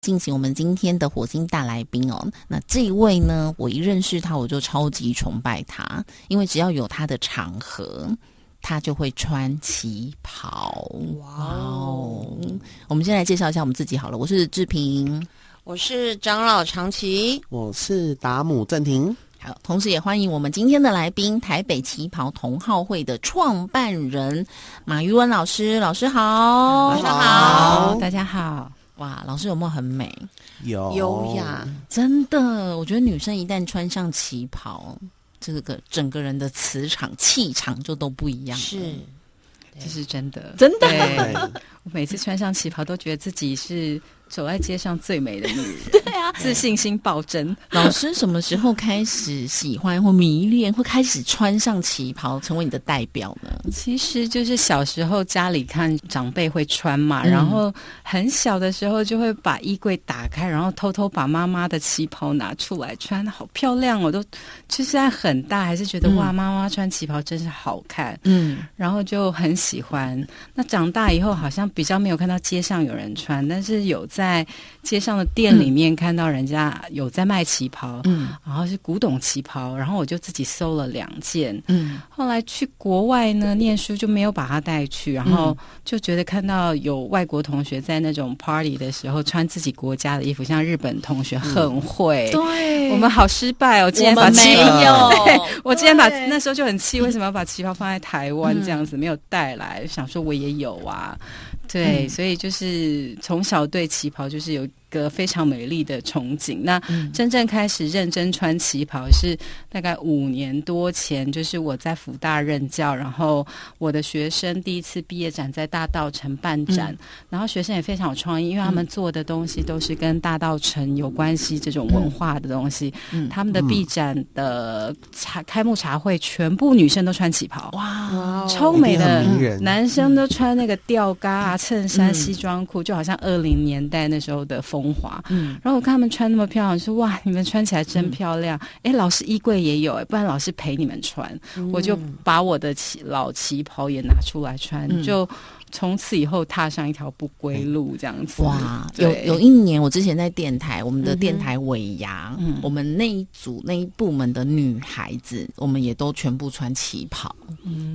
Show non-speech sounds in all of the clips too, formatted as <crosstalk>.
进行我们今天的火星大来宾哦。那这一位呢，我一认识他，我就超级崇拜他，因为只要有他的场合，他就会穿旗袍。哇哦！我们先来介绍一下我们自己好了，我是志平，我是长老长崎，我是达姆正廷。好，同时也欢迎我们今天的来宾，台北旗袍同好会的创办人马玉文老师。老师好，晚上好，大家好。哇，老师有没有很美？有优雅，真的，我觉得女生一旦穿上旗袍，这个整个人的磁场、气场就都不一样。是，这是真的，真的。<laughs> 我每次穿上旗袍，都觉得自己是。走在街上最美的女人，<laughs> 对啊，自信心暴增。老师什么时候开始喜欢或迷恋，会开始穿上旗袍成为你的代表呢？其实就是小时候家里看长辈会穿嘛，然后很小的时候就会把衣柜打开，然后偷偷把妈妈的旗袍拿出来穿，好漂亮哦！都就是在很大还是觉得哇，妈妈穿旗袍真是好看，嗯，然后就很喜欢。那长大以后好像比较没有看到街上有人穿，但是有在。在街上的店里面看到人家有在卖旗袍，嗯，然后是古董旗袍，然后我就自己搜了两件，嗯，后来去国外呢念书就没有把它带去，然后就觉得看到有外国同学在那种 party 的时候穿自己国家的衣服，像日本同学很会，对，我们好失败哦，今天把没有，我今天把 <laughs> 那时候就很气，为什么要把旗袍放在台湾这样子没有带来？想说我也有啊。对，所以就是从小对旗袍就是有。个非常美丽的憧憬。那真正开始认真穿旗袍是大概五年多前，就是我在福大任教，然后我的学生第一次毕业展在大道城办展，然后学生也非常有创意，因为他们做的东西都是跟大道城有关系这种文化的东西。他们的毕展的茶开幕茶会，全部女生都穿旗袍，哇，超美的，男生都穿那个吊嘎啊、衬衫、西装裤，就好像二零年代那时候的风。风华，嗯，然后我看他们穿那么漂亮，说哇，你们穿起来真漂亮。哎，老师衣柜也有，哎，不然老师陪你们穿，我就把我的旗老旗袍也拿出来穿，就。从此以后踏上一条不归路，这样子哇！有有一年，我之前在电台，我们的电台尾牙，我们那一组那一部门的女孩子，我们也都全部穿旗袍，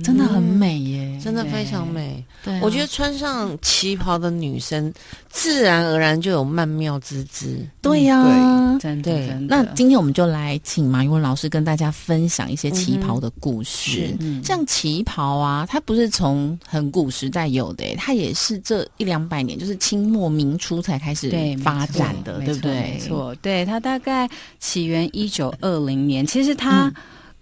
真的很美耶，真的非常美。对，我觉得穿上旗袍的女生，自然而然就有曼妙之姿。对呀，真的。那今天我们就来请马云文老师跟大家分享一些旗袍的故事。像旗袍啊，它不是从很古时代有。对，它也是这一两百年，就是清末明初才开始发展的，对不对？没错，对它大概起源一九二零年，其实它。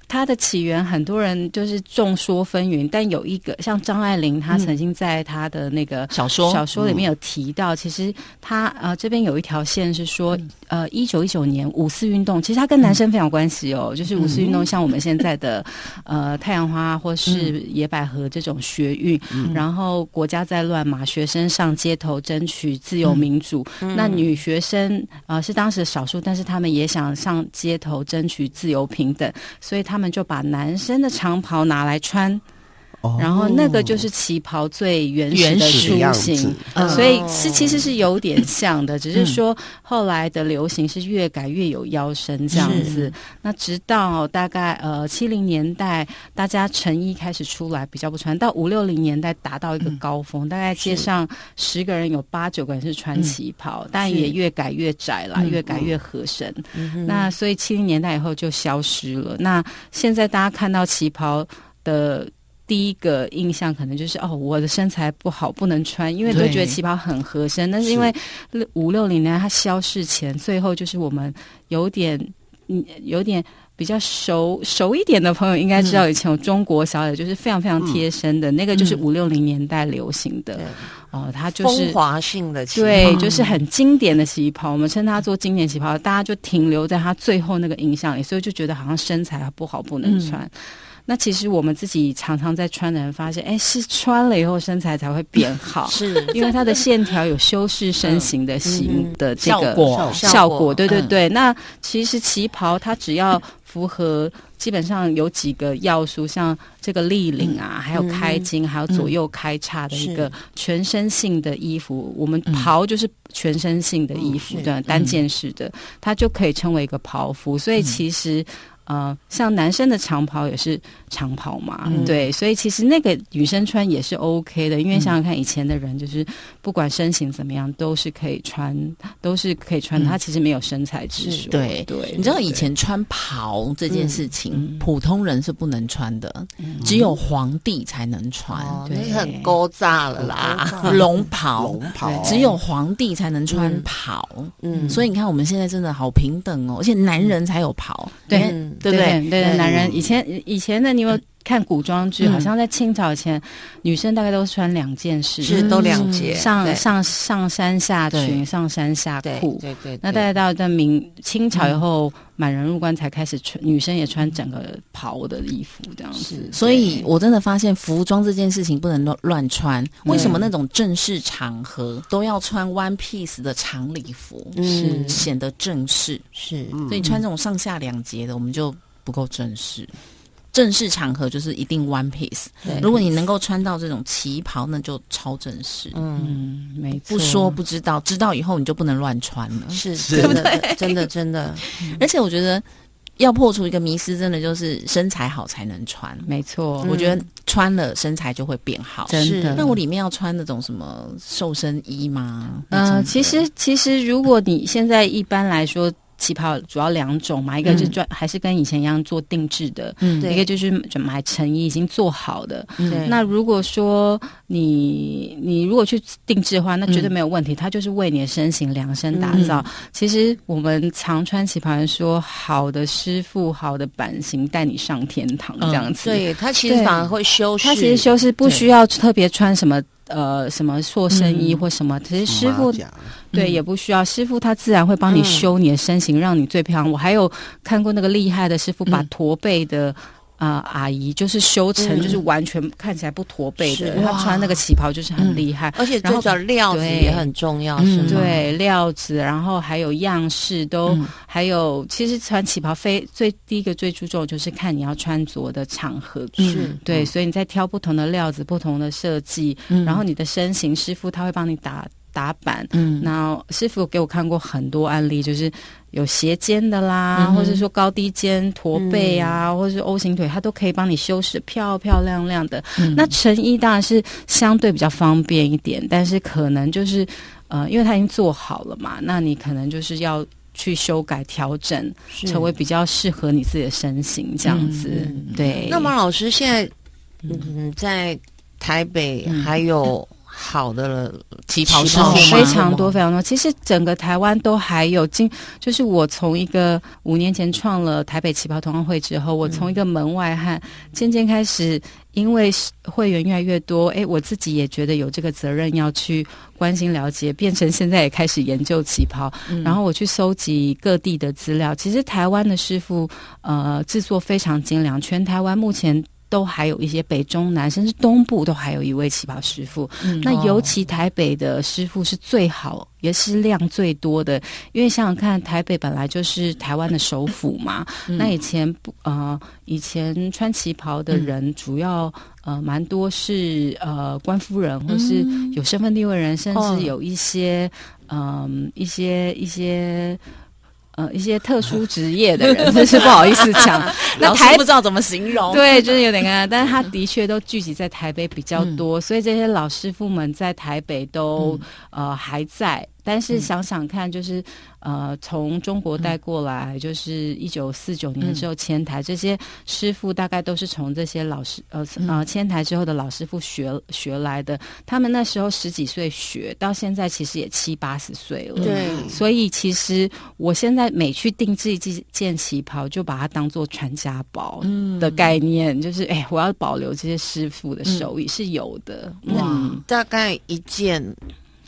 它的起源很多人就是众说纷纭，但有一个像张爱玲，她曾经在她的那个小说小说里面有提到，其实她呃这边有一条线是说，呃一九一九年五四运动，其实它跟男生非常有关系哦，就是五四运动像我们现在的 <laughs> 呃太阳花或是野百合这种学运，然后国家在乱嘛，学生上街头争取自由民主，那女学生呃是当时的少数，但是他们也想上街头争取自由平等，所以他他们。就把男生的长袍拿来穿，然后那个就是旗袍最原始的雏形，所以是其实是有点像的，只是说后来的流行是越改越有腰身这样子。那直到大概呃七零年代，大家成衣开始出来，比较不穿。到五六零年代达到一个高峰，大概街上十个人有八九个人是穿旗袍，但也越改越窄了，越改越合身。那所以七零年代以后就消失了。那现在大家看到旗袍的。第一个印象可能就是哦，我的身材不好，不能穿，因为都觉得旗袍很合身。但是因为五六零年它消逝前，最后就是我们有点嗯，有点比较熟熟一点的朋友应该知道，以前有中国小姐就是非常非常贴身的那个，就是五六零年代流行的。哦，它就是风华性的旗对，就是很经典的旗袍，我们称它做经典旗袍，大家就停留在它最后那个印象里，所以就觉得好像身材不好不能穿。那其实我们自己常常在穿的人发现，哎，是穿了以后身材才会变好，<laughs> 是因为它的线条有修饰身形的形的这个效果，效果，对对对。那其实旗袍它只要。符合基本上有几个要素，像这个立领啊，还有开襟，还有左右开叉的一个全身性的衣服。我们袍就是全身性的衣服，对，单件式的，它就可以称为一个袍服。所以其实。呃，像男生的长袍也是长袍嘛，对，所以其实那个女生穿也是 OK 的，因为想想看，以前的人就是不管身形怎么样，都是可以穿，都是可以穿。她其实没有身材之说，对。对。你知道以前穿袍这件事情，普通人是不能穿的，只有皇帝才能穿，那很高炸了啦。龙袍，龙袍，只有皇帝才能穿袍。嗯，所以你看我们现在真的好平等哦，而且男人才有袍，对。对不对？对男人以前以前的，你有看古装剧？好像在清朝前，女生大概都穿两件事，是都两件，上上上山下裙，上山下裤。对对。那大概到在明清朝以后，满人入关才开始穿，女生也穿整个袍的衣服这样子。所以我真的发现，服装这件事情不能乱乱穿。为什么那种正式场合都要穿 one piece 的长礼服？是显得正式。是，所以穿这种上下两节的，我们就。不够正式，正式场合就是一定 one piece。如果你能够穿到这种旗袍，那就超正式。嗯，没错不说不知道，知道以后你就不能乱穿了。是，对不对？真的，<laughs> 真的。而且我觉得要破除一个迷思，真的就是身材好才能穿。没错，我觉得穿了身材就会变好。真的。那我里面要穿那种什么瘦身衣吗？嗯，其实其实如果你现在一般来说。旗袍主要两种嘛，一个是专还是跟以前一样做定制的，嗯，一个就是买成衣已经做好的。那如果说你你如果去定制的话，那绝对没有问题，它就是为你的身形量身打造。其实我们常穿旗袍人说，好的师傅、好的版型带你上天堂这样子。对它其实反而会修饰，它其实修饰不需要特别穿什么。呃，什么塑身衣或什么，其实师傅对也不需要，师傅他自然会帮你修你的身形，让你最漂亮。我还有看过那个厉害的师傅，把驼背的。啊，阿姨就是修成，就是完全看起来不驼背的。她穿那个旗袍就是很厉害，而且最主要料子也很重要，是吗？对，料子，然后还有样式都，还有其实穿旗袍非最第一个最注重就是看你要穿着的场合，是对，所以你在挑不同的料子、不同的设计，然后你的身形，师傅他会帮你打。打板，嗯，那师傅给我看过很多案例，就是有斜肩的啦，或者说高低肩、驼背啊，或者是 O 型腿，他都可以帮你修饰漂漂亮亮的。那成衣当然是相对比较方便一点，但是可能就是呃，因为他已经做好了嘛，那你可能就是要去修改调整，成为比较适合你自己的身形这样子。对。那么老师现在嗯，在台北还有。好的旗袍师傅非常多非常多。其实整个台湾都还有，今就是我从一个五年前创了台北旗袍同行会之后，我从一个门外汉渐渐开始，因为会员越来越多，哎，我自己也觉得有这个责任要去关心了解，变成现在也开始研究旗袍，然后我去搜集各地的资料。其实台湾的师傅呃制作非常精良，全台湾目前。都还有一些北中南，甚至东部都还有一位旗袍师傅。那尤其台北的师傅是最好，也是量最多的。因为想想看，台北本来就是台湾的首府嘛。那以前不呃，以前穿旗袍的人主要呃蛮多是呃官夫人，或是有身份地位人，甚至有一些嗯一些一些。呃，一些特殊职业的人，<laughs> 真是不好意思讲。<laughs> 那台不知道怎么形容，对，就是有点尴尬。但是他的确都聚集在台北比较多，所以这些老师傅们在台北都呃还在。但是想想看，就是呃，从中国带过来，就是一九四九年之后迁台，这些师傅大概都是从这些老师呃呃迁台之后的老师傅学学来的。他们那时候十几岁学，到现在其实也七八十岁了。对，所以其实我现在每去定制一件旗袍，就把它当做传家宝的概念，就是哎，我要保留这些师傅的手艺是有的。哇，大概一件。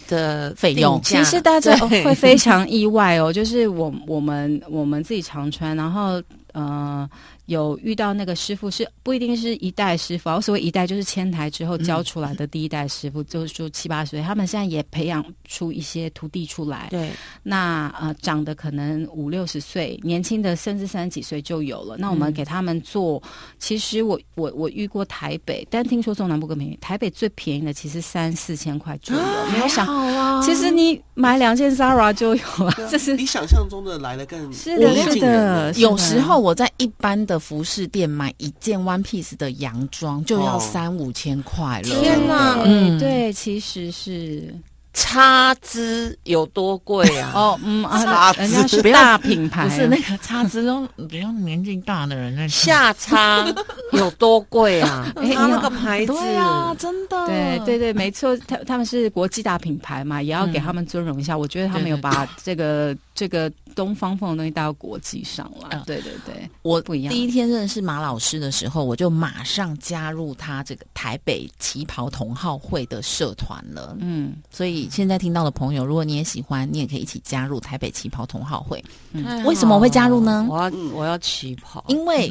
的费用，其实大家会非常意外哦。就是我我们我们自己常穿，然后呃，有遇到那个师傅是不一定是一代师傅，啊，所谓一代就是迁台之后教出来的第一代师傅，就是说七八十岁，他们现在也培养出一些徒弟出来。对，那呃长得可能五六十岁，年轻的甚至三十几岁就有了。那我们给他们做，其实我我我遇过台北，但听说中南部更便宜。台北最便宜的其实三四千块左右，没有想。啊其实你买两件 Zara 就有了，这是比想象中的来的更是的，是的。有时候我在一般的服饰店买一件 One Piece 的洋装就要哦三五千块了。天哪嗯对对，其实是插枝有多贵啊？<laughs> 哦，嗯啊，叉子人家是大品牌，不是那个叉子都比较年纪大的人在。下叉有多贵啊？<laughs> 哎它那个牌子，对啊，真的，对对对，没错，他他们是国际大品牌嘛，也要给他们尊荣一下。我觉得他们有把这个这个东方风的东西带到国际上了。嗯对对对，我不一样。第一天认识马老师的时候，我就马上加入他这个台北旗袍同好会的社团了。嗯，所以现在听到的朋友，如果你也喜欢，你也可以一起加入台北旗袍同好会，太好为什么我会加入呢？我要我要旗袍，因为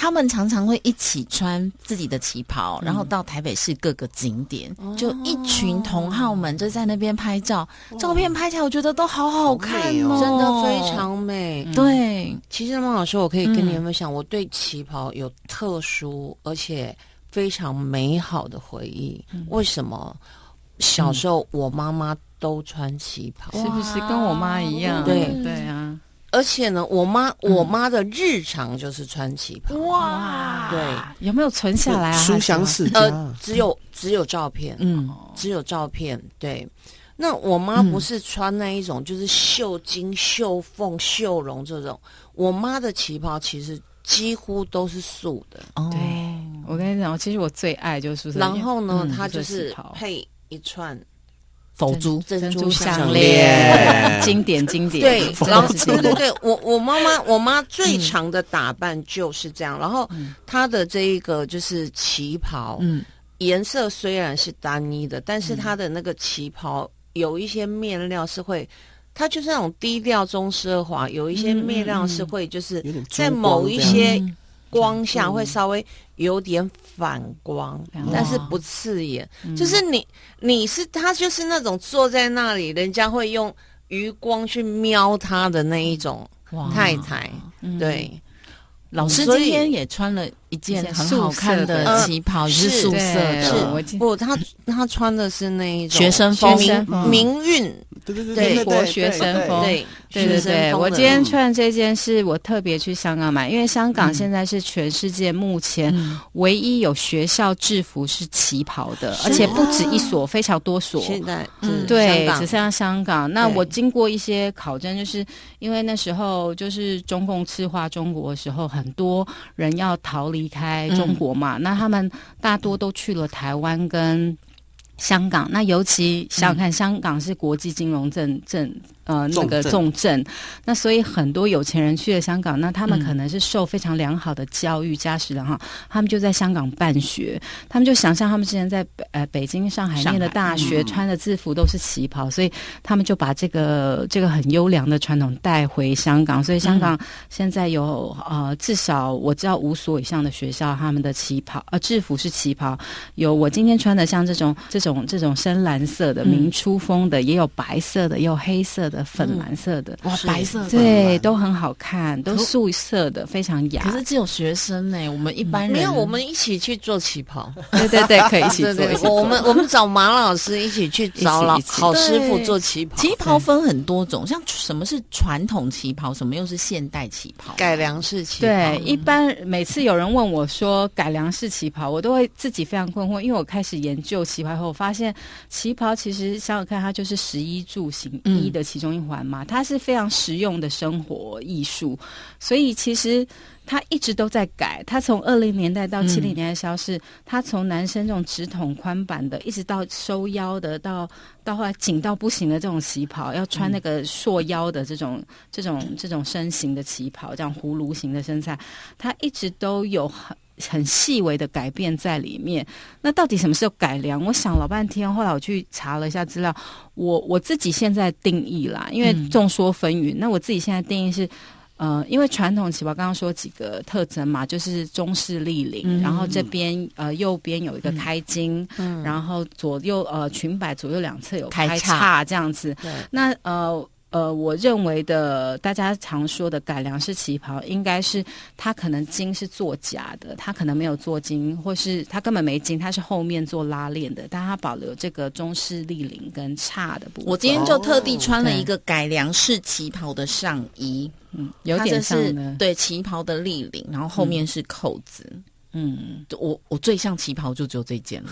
他们常常会一起穿自己的旗袍，然后到台北市各个景点，就一群同好们就在那边拍照，照片拍起来我觉得都好好看哦。真的非常美。对。其实孟老师，我可以跟你嗯分享，我对旗袍有特殊而且非常美好的回忆。为什么？小时候我妈妈都穿旗袍，是不是跟我妈一样？对。对啊，而且呢，我妈我妈的日常就是穿旗袍。哇对，有没有存下来啊？书香世家，呃，只有只有照片，嗯，只有照片。对，那我妈不是穿那一种，就是绣金、绣凤、绣绒这种。我妈的旗袍其实几乎都是素的。哦对，我跟你讲，其实我最爱就是然后呢，嗯它就是配一串佛珠，珍珠珍珠项项链。链，<laughs> 经典经典。对，<laughs> 然后对对对，我我妈妈我妈最长的打扮就是这样，然后她的这一个就是旗袍，嗯，颜色虽然是单一的，但是她的那个旗袍有一些面料是会，它就是那种低调中奢华，有一些面料是会就是在某一些嗯。光下会稍微有点反光，但是不刺眼。嗯。就是你你是他就是那种坐在那里，人家会用余光去瞄他的那一种哇。太太。对，老师今天也穿了一件很好看的呃旗袍，也是是素色对是的，不，他他穿的是那一种学生风。民学生风。民运，对对对美国，学生风。对对对我今天穿这件是我特别去香港买，因为香港嗯。现在是全世界目前唯一有学校制服是旗袍的，而且不止一所，非常多所。现在嗯。对，只剩下香港。那我经过一些考证，就是因为那时候就是中共赤化中国的时候，很多人要逃离开中国嘛，那他们大多都去了台湾跟。香港，那尤其想想看，香港是国际金融镇镇呃那个重症，那所以很多有钱人去了香港，那他们嗯。可能是受非常良好的教育，家世的哈，他们就在香港办学，他们就想象他们之前在北呃北京、上海念的大学，嗯。穿的制服都是旗袍，所以他们就把这个这个很优良的传统带回香港，所以香港现在有呃至少我知道五所以上的学校，他们的旗袍呃制服是旗袍，有我今天穿的像这种这种这种深蓝色的嗯。明初风的，也有白色的，也有黑色的、粉蓝色的。哇，白色的，对，都很好看，都素色的，非常雅。可是只有学生呢，我们一般人没有，我们一起去做旗袍。对对对，可以一起 <laughs> 做。我们我们找马老师一起去找老一起一起好师傅做旗袍，旗袍分很多种，像什么是传统旗袍，什么又是现代旗袍？改良式旗袍。对，一般每次有人问我说改良式旗袍，我都会自己非常困惑，因为我开始研究旗袍后，我发现旗袍其实想想看，它就是十一住行嗯衣的其中一环嘛，它是非常实用的生活艺术，所以其实。它一直都在改，它从二零年代到七零年代消失，它从男生这种直筒宽版的，一直到收腰的，到到后来紧到不行的这种旗袍，要穿那个束腰的这种、这种这种身形的旗袍，这样葫芦形的身材，它一直都有很。很细微的改变在里面。那到底什么时候改良？我想老半天，后来我去查了一下资料，我我自己现在定义啦，因为嗯众说纷纭。那我自己现在定义是，呃，因为传统旗袍刚刚说几个特征嘛，就是中式立领，嗯然后这边呃右边有一个开襟，嗯然后左右呃裙摆左右两侧有开开叉叉这样子。对，那呃呃，我认为的大家常说的改良式旗袍，应该是它可能金是做假的，它可能没有做金，或是它根本没金，它是后面做拉链的，但它保留这个中式立领跟叉的部分。我今天就特地穿了一个改良式旗袍的上衣，嗯有点像的，对旗袍的立领，然后后面是扣子。嗯，我我最像旗袍就只有这件了，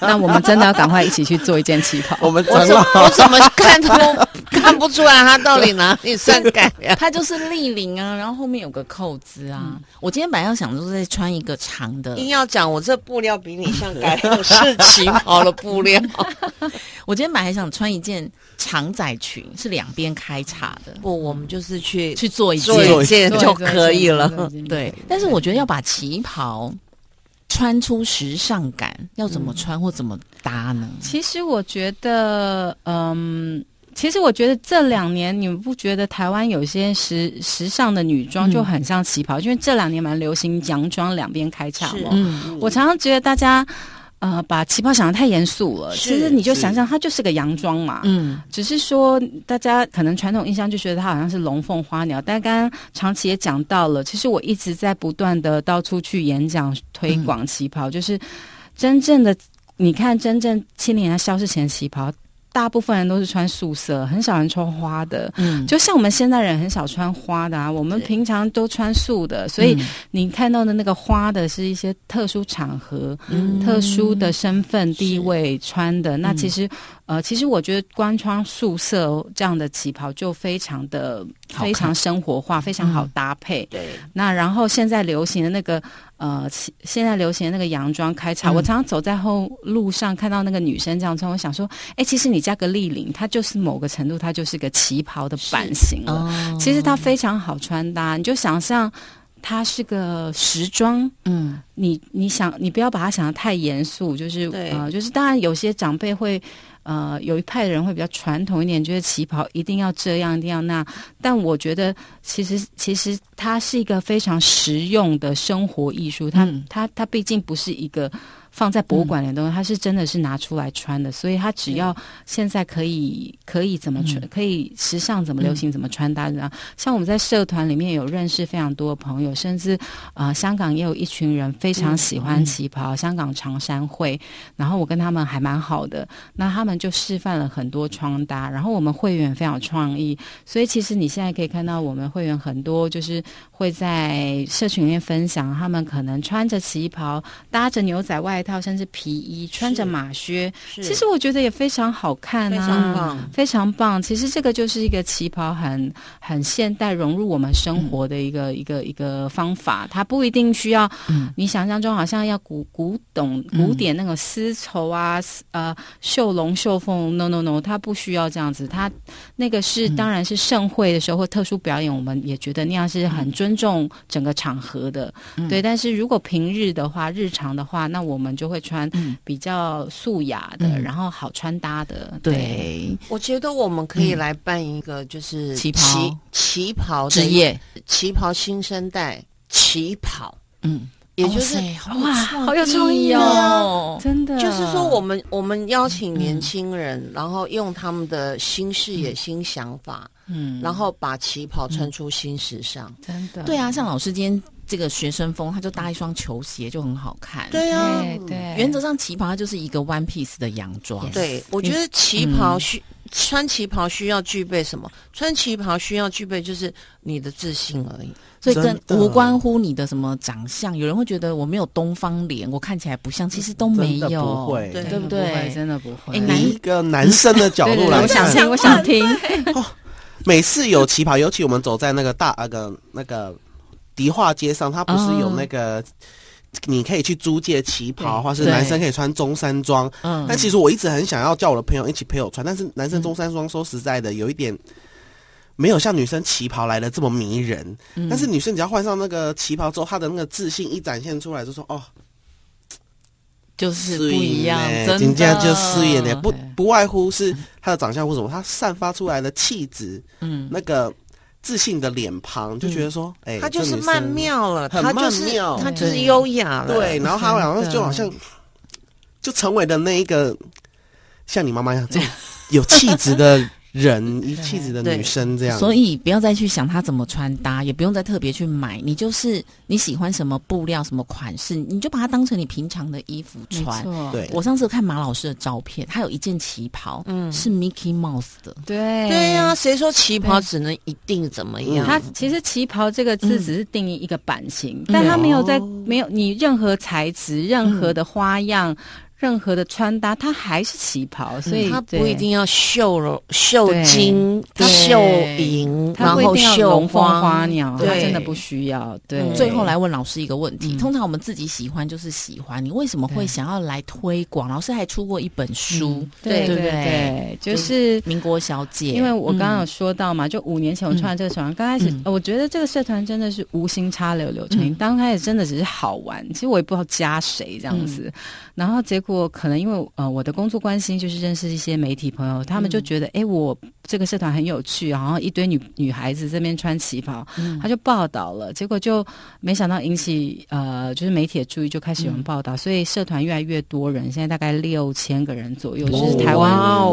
那我们真的要赶快一起去做一件旗袍。<laughs> 我们我怎么我怎么 <laughs> 看都看不出来它到底哪里算改良。<laughs> 它就是立领啊，然后后面有个扣子啊。我今天本来要想说再穿一个长的，硬要讲，我这布料比你像改良式旗袍的布料。我今天本来还想穿一件长仔裙，是两边开叉的，不，我们就是去去做一件做件一件就可以了。对，但是我觉得要把旗袍穿出时尚感，要怎么穿或怎么搭呢？其实我觉得，嗯，其实我觉得这两年你们不觉得台湾有些时时尚的女装就很像旗袍？因为这两年蛮流行洋装两边开叉。嗯，我常常觉得大家。呃，把旗袍想的太严肃了。其实你就想象它就是个洋装嘛，嗯，只是说大家可能传统印象就觉得它好像是龙凤花鸟，但刚刚长期也讲到了，其实我一直在不断的到处去演讲推广旗袍，就是真正的你看，真正七零年代消失前旗袍，大部分人都是穿素色，很少人穿花的。嗯，就像我们现代人很少穿花的啊，我们平常都穿素的，所以嗯你看到的那个花的是一些特殊场合、嗯特殊的身份地位穿的。那嗯其实，呃，其实我觉得光穿素色这样的旗袍就非常的非常生活化，非常好嗯搭配。对，那然后现在流行的那个呃，其现在流行的那个洋装开叉，嗯我常常走在后路上看到那个女生这样穿，我想说，哎，其实你加个立领，它就是某个程度，它就是个旗袍的版型了。哦其实它非常好穿搭，你就想象它是个时装。嗯你你想，你不要把它想的太严肃，就是对呃，就是当然有些长辈会。呃，有一派的人会比较传统一点，觉得旗袍一定要这样，一定要那样。但我觉得，其实其实它是一个非常实用的生活艺术。它、嗯它它毕竟不是一个放在博物馆里的东西，它是真的是拿出来穿的。所以它只要现在可以可以怎么穿，嗯可以时尚怎么流行怎么穿搭。像我们在社团里面有认识非常多的朋友，甚至呃香港也有一群人非常喜欢旗袍，香港长衫会，然后我跟他们还蛮好的，那他们就示范了很多穿搭，然后我们会员非常有创意，所以其实你现在可以看到我们会员很多就是会在社群里面分享，他们可能穿着旗袍，搭着牛仔外套，甚至皮衣，穿着马靴，其实我觉得也非常好看非啊，常棒。非常棒。其实这个就是一个旗袍很很现代融入我们生活的一个、一个一个方法，它不一定需要、嗯你想象中好像要古古董嗯古典那种丝绸啊、丝呃绣龙绣凤，no no no，它不需要这样子。它那个是、嗯当然是盛会的时候或特殊表演，我们也觉得那样是很尊重整个场合的。嗯对，但是如果平日的话，日常的话，那我们就会穿嗯。比较素雅的，嗯。然后好穿搭的。对，我觉得我们可以来办一个，就是旗袍。旗旗袍的职业，旗袍新生代旗袍，嗯，也就是哇好有创意哦，真的，就是说，我们我们邀请年轻人，然后用他们的新视野、新想法，嗯。然后把旗袍穿出新时尚。真的。对啊，像老师今天这个学生风，他就搭一双球鞋就很好看。对啊，对对，原则上旗袍它就是一个 one piece 的洋装。Yes 对，我觉得旗袍需、穿旗袍需要具备什么？穿旗袍需要具备就是你的自信而已。所以跟无关乎你的什么长相，有人会觉得我没有东方脸，我看起来不像，其实都没有，不会对对不对？真的不会。哎男以一个男生的角度来看，我想听，我想听。<laughs> 每次有旗袍，尤其我们走在那个大那个那个迪化街上，它不是有那个。你可以去租借旗袍，对或是男生可以穿中山装。嗯但其实我一直很想要叫我的朋友一起陪我穿，但是男生中山装说实在的，有一点没有像女生旗袍来的这么迷人。嗯但是女生只要换上那个旗袍之后，她的那个自信一展现出来，就说哦，就是不一样，人家就是演的，不不外乎是她的长相或什么，她散发出来的气质，嗯那个自信的脸庞，就觉得说，哎、她就是曼妙了，很她就是曼妙。她就是优雅了。对，然后她好像就好像 <laughs> 就成为了那一个像你妈妈一样这种有气质的人，有气质的女生这样。所以不要再去想她怎么穿搭，也不用再特别去买，你就是你喜欢什么布料、什么款式，你就把它当成你平常的衣服穿。对。我上次看马老师的照片，他有一件旗袍，嗯是 Mickey Mouse 的，对。对呀、谁说旗袍只能一定怎么样？它其实旗袍这个字只是定义一个版型，但它没有在没有你任何材质、任何的花样、任何的穿搭，它还是旗袍，所以它不一定要绣绒、绣金、对绣银，然后绣花花鸟，它对真的不需要。对，嗯最后来问老师一个问题：嗯通常我们自己喜欢就是喜欢，你为什么会想要来推广？老师还出过一本书，嗯对对对对？对，就是。民国小姐，因为我刚刚有嗯说到嘛，就五年前我创了这个社团，刚开始、我觉得这个社团真的是无心插柳柳成荫，嗯刚开始真的只是好玩，其实我也不知道加谁这样子，然后结果可能因为呃我的工作关系，就是认识一些媒体朋友，他们就觉得哎、诶我这个社团很有趣，然后一堆女女孩子这边穿旗袍，他就报道了，结果就没想到引起呃就是媒体的注意，就开始有人报道，所以社团越来越多人，现在大概六千个人左右，就是台湾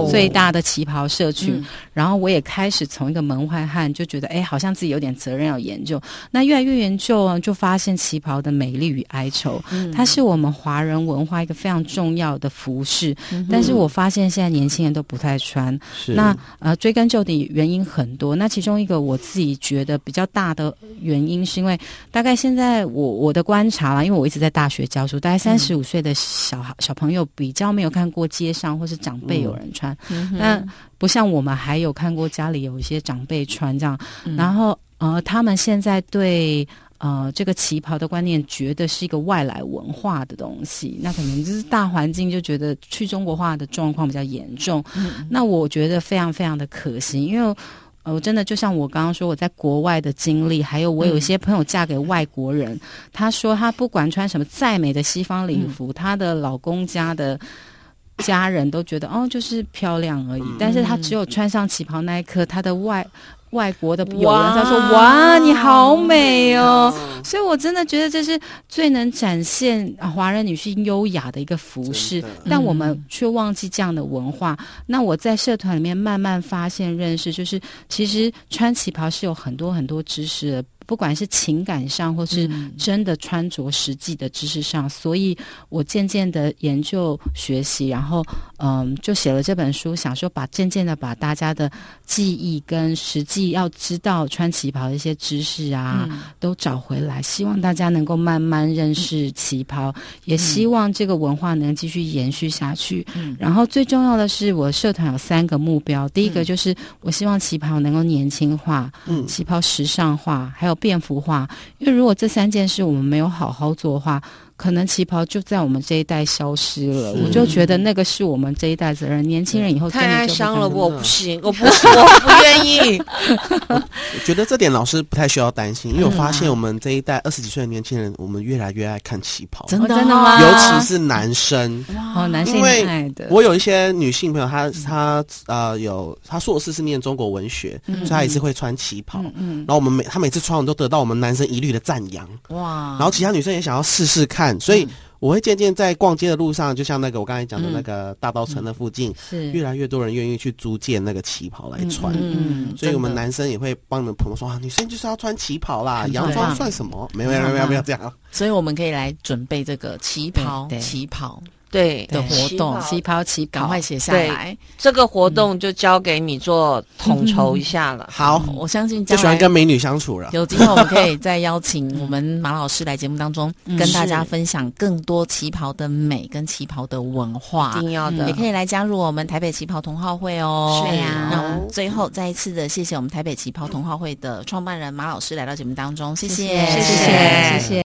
最大的旗袍社群。嗯然后我也开始从一个门外汉就觉得，哎，好像自己有点责任要研究。那越来越研究啊，就发现旗袍的美丽与哀愁，嗯它是我们华人文化一个非常重要的服饰。但是我发现现在年轻人都不太穿。是那呃，追根究底，原因很多。那其中一个我自己觉得比较大的原因，是因为大概现在我我的观察啦，因为我一直在大学教书，大概三十五岁的小孩小朋友比较没有看过街上或是长辈有人穿，嗯那不像我们还有看过家里有一些长辈穿这样，嗯然后呃，他们现在对。呃，这个旗袍的观念觉得是一个外来文化的东西，那可能就是大环境就觉得去中国化的状况比较严重。那我觉得非常非常的可惜，因为。呃，我真的就像我刚刚说，我在国外的经历，还有我有一些朋友嫁给外国人，她说她不管穿什么再美的西方礼服，她的老公家的家人都觉得哦，就是漂亮而已。但是她只有穿上旗袍那一刻，她的外外国的友人他说：“哇，你好美哦！”所以，我真的觉得这是最能展现啊华人女性优雅的一个服饰，但我们却忘记这样的文化。那我在社团里面慢慢发现、认识，就是其实穿旗袍是有很多很多知识的。不管是情感上，或是真的穿着实际的知识上，所以我渐渐的研究学习，然后嗯，就写了这本书，想说把渐渐的把大家的记忆跟实际要知道穿旗袍的一些知识啊，都找回来，希望大家能够慢慢认识旗袍，也希望这个文化能继续延续下去。然后最重要的是，我社团有三个目标，第一个就是我希望旗袍能够年轻化，嗯。旗袍时尚化，还有便服化。因为如果这三件事我们没有好好做的话，可能旗袍就在我们这一代消失了。我就觉得那个是我们这一代责任，年轻人以后太哀伤了，敢我不行，我不行，我不愿意。<laughs> <laughs> 我觉得这点老师不太需要担心，因为我发现我们这一代二十几岁的年轻人，我们越来越爱看旗袍，真的哦真的吗？尤其是男生。哦，男性因为爱的，我有一些女性朋友，她她呃有她硕士是念中国文学，所以她也是会穿旗袍。嗯嗯。然后我们每她每次穿我们都得到我们男生一律的赞扬，哇，然后其他女生也想要试试看，所以我会渐渐在逛街的路上，就像那个我刚才讲的那个大道城的附近，是。越来越多人愿意去租借那个旗袍来穿。嗯，所以我们男生也会帮你们朋友说啊，女生就是要穿旗袍啦，洋装算什么？没有没有没有没有这样。所以我们可以来准备这个旗袍旗袍对的活动，旗袍旗袍，赶快写下来。这个活动就交给你做统筹一下了。好，我相信就喜欢跟美女相处了。有机会，我们可以再邀请我们马老师来节目当中，跟大家分享更多旗袍的美跟旗袍的文化一。定要的也，可以来加入我们台北旗袍同好会哦。是呀那我们最后再一次的谢谢我们台北旗袍同好会的创办人马老师来到节目当中，谢谢，谢谢谢谢谢。